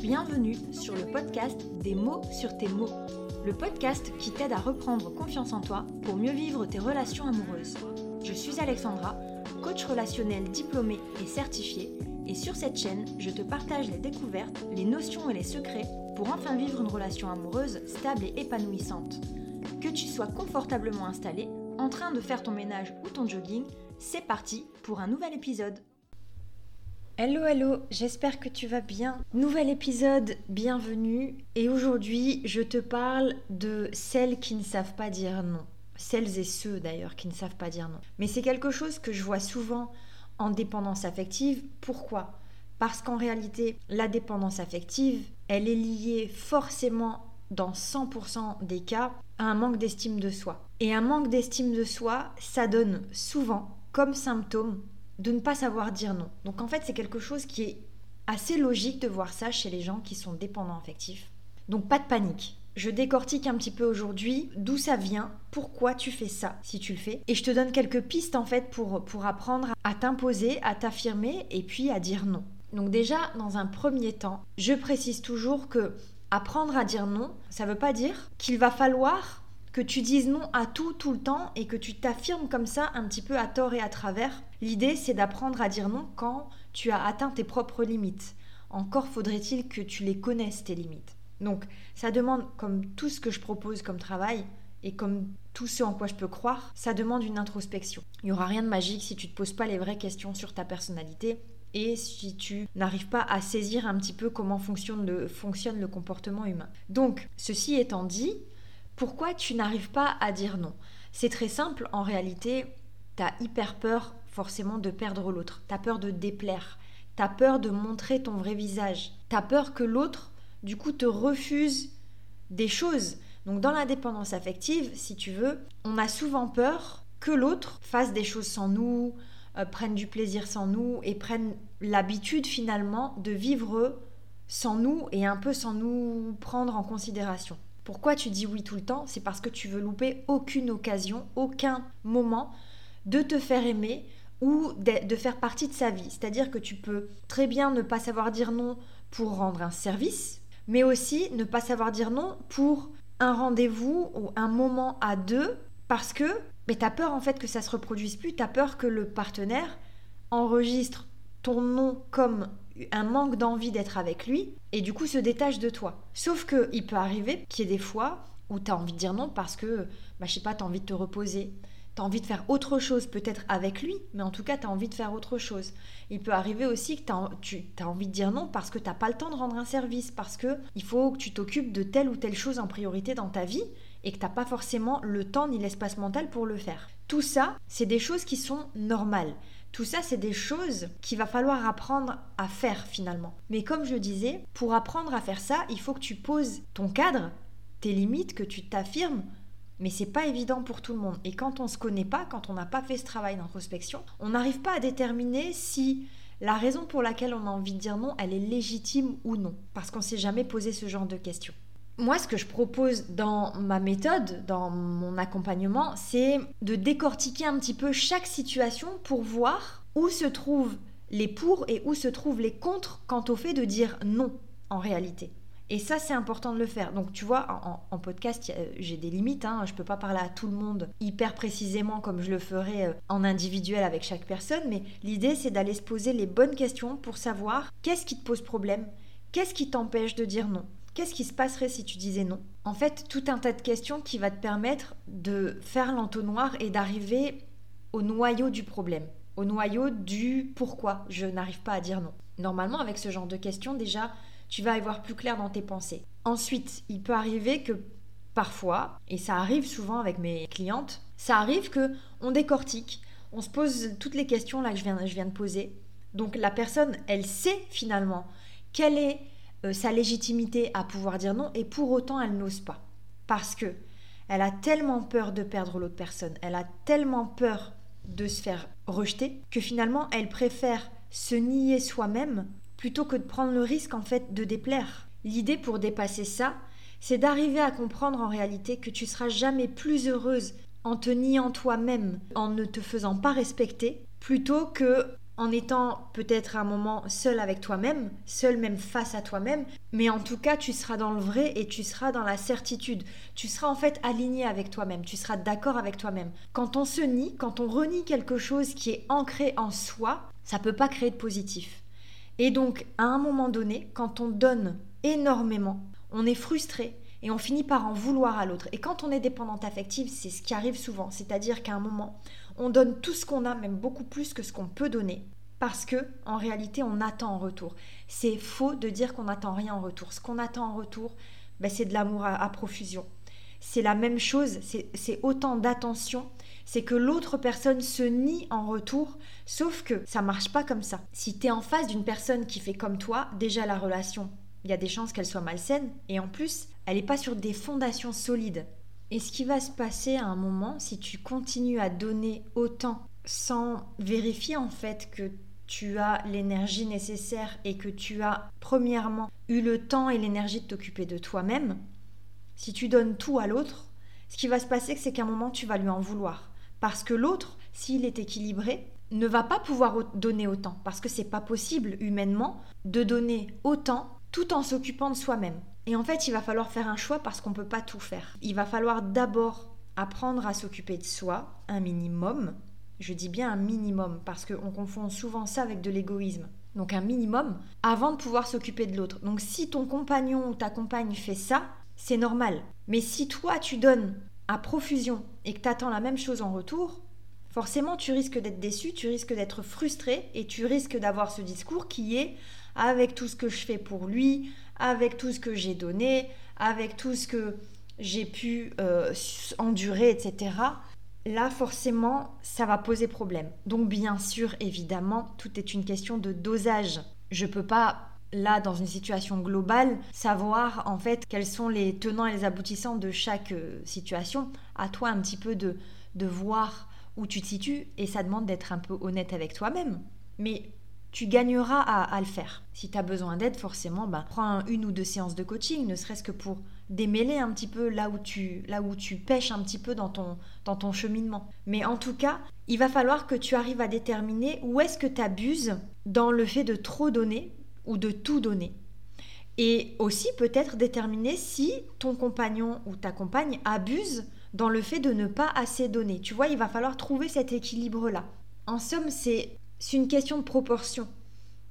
Bienvenue sur le podcast Des mots sur tes mots, le podcast qui t'aide à reprendre confiance en toi pour mieux vivre tes relations amoureuses. Je suis Alexandra, coach relationnel diplômée et certifiée, et sur cette chaîne, je te partage les découvertes, les notions et les secrets pour enfin vivre une relation amoureuse stable et épanouissante. Que tu sois confortablement installé, en train de faire ton ménage ou ton jogging, c'est parti pour un nouvel épisode. Hello hello, j'espère que tu vas bien. Nouvel épisode, bienvenue. Et aujourd'hui, je te parle de celles qui ne savent pas dire non. Celles et ceux d'ailleurs qui ne savent pas dire non. Mais c'est quelque chose que je vois souvent en dépendance affective. Pourquoi? Parce qu'en réalité, la dépendance affective, elle est liée forcément dans 100% des cas à un manque d'estime de soi. Et un manque d'estime de soi, ça donne souvent comme symptôme de ne pas savoir dire non. Donc en fait, c'est quelque chose qui est assez logique de voir ça chez les gens qui sont dépendants affectifs. Donc pas de panique. Je décortique un petit peu aujourd'hui d'où ça vient, pourquoi tu fais ça si tu le fais. Et je te donne quelques pistes en fait pour, pour apprendre à t'imposer, à t'affirmer et puis à dire non. Donc déjà, dans un premier temps, je précise toujours que apprendre à dire non, ça ne veut pas dire qu'il va falloir que tu dises non à tout tout le temps et que tu t'affirmes comme ça un petit peu à tort et à travers. L'idée c'est d'apprendre à dire non quand tu as atteint tes propres limites. Encore faudrait-il que tu les connaisses tes limites. Donc ça demande, comme tout ce que je propose comme travail, et comme tout ce en quoi je peux croire, ça demande une introspection. Il n'y aura rien de magique si tu ne te poses pas les vraies questions sur ta personnalité et si tu n'arrives pas à saisir un petit peu comment fonctionne le, fonctionne le comportement humain. Donc, ceci étant dit, pourquoi tu n'arrives pas à dire non? C'est très simple, en réalité, tu as hyper peur forcément de perdre l'autre, tu as peur de déplaire, tu as peur de montrer ton vrai visage, tu as peur que l'autre, du coup, te refuse des choses. Donc dans la dépendance affective, si tu veux, on a souvent peur que l'autre fasse des choses sans nous, euh, prenne du plaisir sans nous et prenne l'habitude finalement de vivre sans nous et un peu sans nous prendre en considération. Pourquoi tu dis oui tout le temps C'est parce que tu veux louper aucune occasion, aucun moment de te faire aimer ou de, faire partie de sa vie. C'est-à-dire que tu peux très bien ne pas savoir dire non pour rendre un service, mais aussi ne pas savoir dire non pour un rendez-vous ou un moment à deux parce que tu as peur en fait que ça se reproduise plus, tu as peur que le partenaire enregistre ton nom comme un manque d'envie d'être avec lui et du coup se détache de toi. Sauf que il peut arriver qu'il y ait des fois où tu as envie de dire non parce que, bah, je sais pas, tu as envie de te reposer, tu as envie de faire autre chose, peut-être avec lui, mais en tout cas, tu as envie de faire autre chose. Il peut arriver aussi que tu as envie de dire non parce que tu pas le temps de rendre un service, parce que il faut que tu t'occupes de telle ou telle chose en priorité dans ta vie et que tu pas forcément le temps ni l'espace mental pour le faire. Tout ça, c'est des choses qui sont normales. Tout ça, c'est des choses qu'il va falloir apprendre à faire finalement. Mais comme je disais, pour apprendre à faire ça, il faut que tu poses ton cadre, tes limites, que tu t'affirmes. Mais c'est pas évident pour tout le monde. Et quand on se connaît pas, quand on n'a pas fait ce travail d'introspection, on n'arrive pas à déterminer si la raison pour laquelle on a envie de dire non, elle est légitime ou non. Parce qu'on s'est jamais posé ce genre de questions moi, ce que je propose dans ma méthode, dans mon accompagnement, c'est de décortiquer un petit peu chaque situation pour voir où se trouvent les pour et où se trouvent les contre quant au fait de dire non en réalité. Et ça, c'est important de le faire. Donc, tu vois, en, podcast, j'ai des limites. Hein. Je ne peux pas parler à tout le monde hyper précisément comme je le ferais euh, en individuel avec chaque personne. Mais l'idée, c'est d'aller se poser les bonnes questions pour savoir qu'est-ce qui te pose problème, qu'est-ce qui t'empêche de dire non, Qu'est-ce qui se passerait si tu disais non? En fait, tout un tas de questions qui va te permettre de faire l'entonnoir et d'arriver au noyau du problème, au noyau du pourquoi je n'arrive pas à dire non. Normalement, avec ce genre de questions, déjà, tu vas y voir plus clair dans tes pensées. Ensuite, il peut arriver que parfois, et ça arrive souvent avec mes clientes, ça arrive que on décortique, on se pose toutes les questions là que je viens, je viens de poser. Donc la personne, elle sait finalement quelle est euh, sa légitimité à pouvoir dire non et pour autant elle n'ose pas. Parce que elle a tellement peur de perdre l'autre personne, elle a tellement peur de se faire rejeter que finalement elle préfère se nier soi-même plutôt que de prendre le risque en fait de déplaire. L'idée pour dépasser ça, c'est d'arriver à comprendre en réalité que tu seras jamais plus heureuse en te niant toi-même, en ne te faisant pas respecter, plutôt que en étant peut-être un moment seul avec toi-même, seul même face à toi-même, mais en tout cas tu seras dans le vrai et tu seras dans la certitude. Tu seras en fait aligné avec toi-même, tu seras d'accord avec toi-même. Quand on se nie, quand on renie quelque chose qui est ancré en soi, ça peut pas créer de positif. Et donc à un moment donné, quand on donne énormément, on est frustré, et on finit par en vouloir à l'autre. Et quand on est dépendante affective, c'est ce qui arrive souvent, c'est-à-dire qu'à un moment, on donne tout ce qu'on a, même beaucoup plus que ce qu'on peut donner, parce que en réalité, on attend en retour. C'est faux de dire qu'on n'attend rien en retour. Ce qu'on attend en retour, ben, c'est de l'amour à, profusion. C'est la même chose, c'est autant d'attention, c'est que l'autre personne se nie en retour, sauf que ça marche pas comme ça. Si tu es en face d'une personne qui fait comme toi, déjà la relation, il y a des chances qu'elle soit malsaine, et en plus, elle n'est pas sur des fondations solides. Et ce qui va se passer à un moment, si tu continues à donner autant sans vérifier en fait que tu as l'énergie nécessaire et que tu as premièrement eu le temps et l'énergie de t'occuper de toi-même, si tu donnes tout à l'autre, ce qui va se passer, c'est qu'à un moment, tu vas lui en vouloir. Parce que l'autre, s'il est équilibré, ne va pas pouvoir donner autant. Parce que c'est pas possible humainement de donner autant tout en s'occupant de soi-même. Et en fait, il va falloir faire un choix parce qu'on ne peut pas tout faire. Il va falloir d'abord apprendre à s'occuper de soi, un minimum. Je dis bien un minimum parce qu'on confond souvent ça avec de l'égoïsme. Donc un minimum avant de pouvoir s'occuper de l'autre. Donc si ton compagnon ou ta compagne fait ça, c'est normal. Mais si toi tu donnes à profusion et que tu attends la même chose en retour, forcément tu risques d'être déçu, tu risques d'être frustré et tu risques d'avoir ce discours qui est avec tout ce que je fais pour lui, avec tout ce que j'ai donné, avec tout ce que j'ai pu euh, endurer, etc. Là, forcément, ça va poser problème. Donc, bien sûr, évidemment, tout est une question de dosage. Je ne peux pas là, dans une situation globale, savoir en fait quels sont les tenants et les aboutissants de chaque euh, situation. À toi un petit peu de, de voir où tu te situes et ça demande d'être un peu honnête avec toi-même. Mais tu gagneras à, le faire. Si tu as besoin d'aide, forcément, bah, prends une ou deux séances de coaching, ne serait-ce que pour démêler un petit peu là où tu, là pêches un petit peu dans ton, dans ton cheminement. Mais en tout cas, il va falloir que tu arrives à déterminer où est-ce que tu abuses dans le fait de trop donner ou de tout donner. Et aussi peut-être déterminer si ton compagnon ou ta compagne abuse dans le fait de ne pas assez donner. Tu vois, il va falloir trouver cet équilibre-là. En somme, c'est c'est une question de proportion.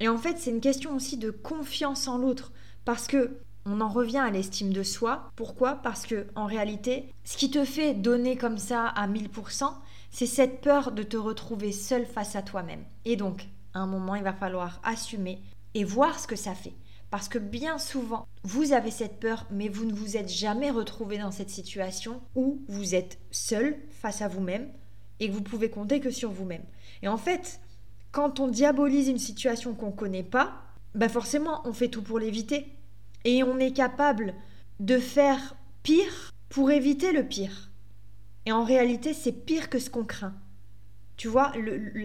Et en fait, c'est une question aussi de confiance en l'autre. Parce que on en revient à l'estime de soi. Pourquoi? Parce que en réalité, ce qui te fait donner comme ça à 1000%, c'est cette peur de te retrouver seul face à toi-même. Et donc, à un moment, il va falloir assumer et voir ce que ça fait. Parce que bien souvent, vous avez cette peur, mais vous ne vous êtes jamais retrouvé dans cette situation où vous êtes seul face à vous-même et que vous pouvez compter que sur vous-même. Et en fait, quand on diabolise une situation qu'on ne connaît pas, bah forcément, on fait tout pour l'éviter. Et on est capable de faire pire pour éviter le pire. Et en réalité, c'est pire que ce qu'on craint. Tu vois,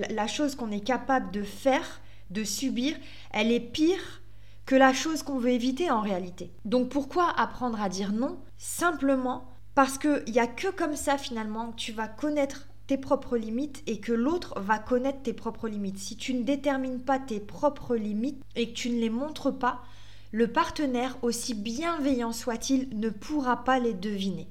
la chose qu'on est capable de faire, de subir, elle est pire que la chose qu'on veut éviter en réalité. Donc pourquoi apprendre à dire non? Simplement parce qu'il n'y a que comme ça finalement que tu vas connaître tes propres limites et que l'autre va connaître tes propres limites. Si tu ne détermines pas tes propres limites et que tu ne les montres pas, le partenaire, aussi bienveillant soit-il, ne pourra pas les deviner.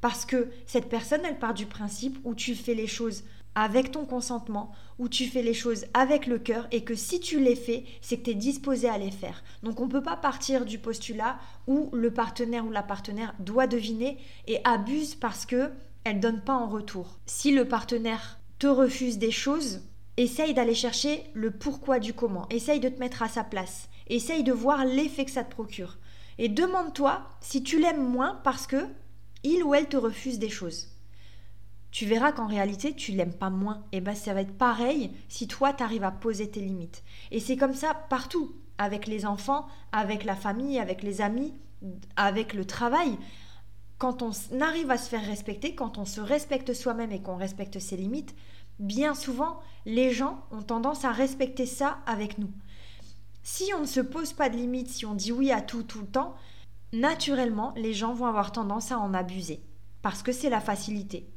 Parce que cette personne, elle part du principe où tu fais les choses avec ton consentement, où tu fais les choses avec le cœur et que si tu les fais, c'est que tu es disposé à les faire. Donc on ne peut pas partir du postulat où le partenaire ou la partenaire doit deviner et abuse parce que elle donne pas en retour. Si le partenaire te refuse des choses, essaye d'aller chercher le pourquoi du comment. Essaye de te mettre à sa place. Essaye de voir l'effet que ça te procure. Et demande-toi si tu l'aimes moins parce que il ou elle te refuse des choses. Tu verras qu'en réalité, tu l'aimes pas moins. Et ben ça va être pareil si toi tu arrives à poser tes limites. Et c'est comme ça partout, avec les enfants, avec la famille, avec les amis, avec le travail quand on arrive à se faire respecter, quand on se respecte soi-même et qu'on respecte ses limites, bien souvent, les gens ont tendance à respecter ça avec nous. Si on ne se pose pas de limites, si on dit oui à tout tout le temps, naturellement, les gens vont avoir tendance à en abuser, parce que c'est la facilité.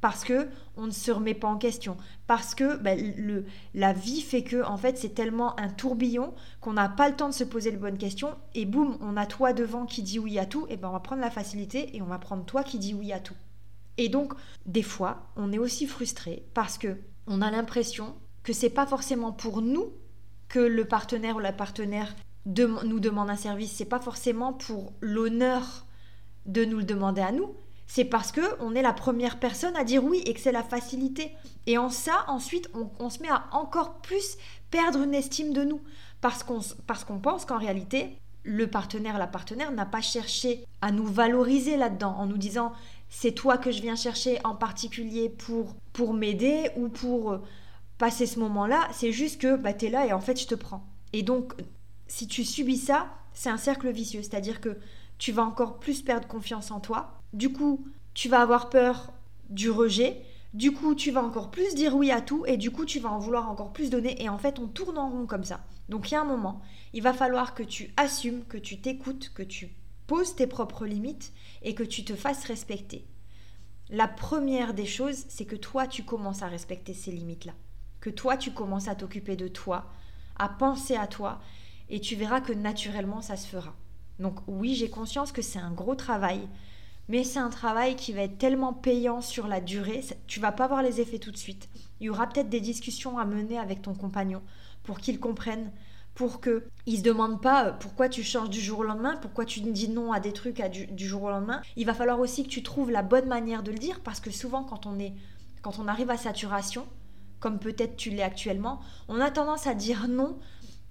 Parce que on ne se remet pas en question, parce que bah, la vie fait que en fait c'est tellement un tourbillon qu'on n'a pas le temps de se poser les bonnes questions. Et boum, on a toi devant qui dit oui à tout, et ben on va prendre la facilité et on va prendre toi qui dit oui à tout. Et donc des fois, on est aussi frustré parce que on a l'impression que c'est pas forcément pour nous que le partenaire ou la partenaire nous demande un service, c'est pas forcément pour l'honneur de nous le demander à nous, c'est parce que on est la première personne à dire oui et que c'est la facilité. Et en ça, ensuite, on, se met à encore plus perdre une estime de nous. Parce qu'on parce qu'on pense qu'en réalité, le partenaire, la partenaire n'a pas cherché à nous valoriser là-dedans en nous disant c'est toi que je viens chercher en particulier pour, pour m'aider ou pour euh, passer ce moment-là. C'est juste que bah, tu es là et en fait je te prends. Et donc, si tu subis ça, c'est un cercle vicieux. C'est-à-dire que tu vas encore plus perdre confiance en toi du coup, tu vas avoir peur du rejet. Du coup, tu vas encore plus dire oui à tout et du coup, tu vas en vouloir encore plus donner et en fait, on tourne en rond comme ça. Donc, il y a un moment, il va falloir que tu assumes, que tu t'écoutes, que tu poses tes propres limites et que tu te fasses respecter. La première des choses, c'est que toi, tu commences à respecter ces limites-là. Que toi, tu commences à t'occuper de toi, à penser à toi et tu verras que naturellement, ça se fera. Donc oui, j'ai conscience que c'est un gros travail, mais c'est un travail qui va être tellement payant sur la durée, tu vas pas voir les effets tout de suite. Il y aura peut-être des discussions à mener avec ton compagnon pour qu'il comprenne, pour que il se demande pas euh, pourquoi tu changes du jour au lendemain, pourquoi tu dis non à des trucs du, du, jour au lendemain. Il va falloir aussi que tu trouves la bonne manière de le dire parce que souvent quand on est quand on arrive à saturation, comme peut-être tu l'es actuellement, on a tendance à dire non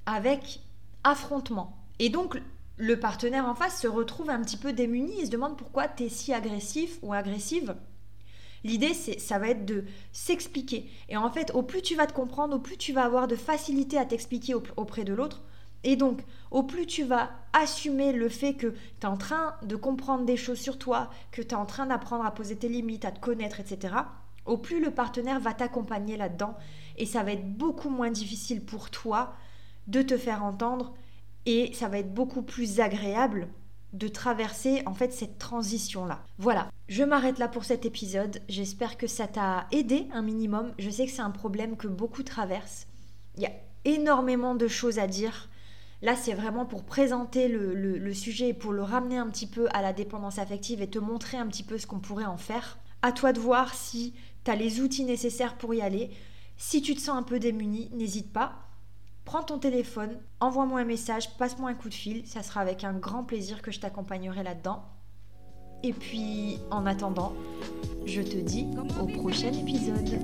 avec affrontement. Et donc le partenaire en face se retrouve un petit peu démuni et se demande pourquoi tu es si agressif ou agressive. L'idée, c'est, ça va être de s'expliquer. Et en fait, au plus tu vas te comprendre, au plus tu vas avoir de facilité à t'expliquer auprès de l'autre. Et donc, au plus tu vas assumer le fait que tu es en train de comprendre des choses sur toi, que tu es en train d'apprendre à poser tes limites, à te connaître, etc., au plus le partenaire va t'accompagner là-dedans. Et ça va être beaucoup moins difficile pour toi de te faire entendre et ça va être beaucoup plus agréable de traverser en fait cette transition là. Voilà, je m'arrête là pour cet épisode. J'espère que ça t'a aidé un minimum. Je sais que c'est un problème que beaucoup traversent. Il y a énormément de choses à dire. Là, c'est vraiment pour présenter le, sujet et pour le ramener un petit peu à la dépendance affective et te montrer un petit peu ce qu'on pourrait en faire. À toi de voir si tu as les outils nécessaires pour y aller. Si tu te sens un peu démuni, n'hésite pas prends ton téléphone, envoie-moi un message, passe-moi un coup de fil, ça sera avec un grand plaisir que je t'accompagnerai là-dedans. Et puis, en attendant, je te dis au prochain épisode.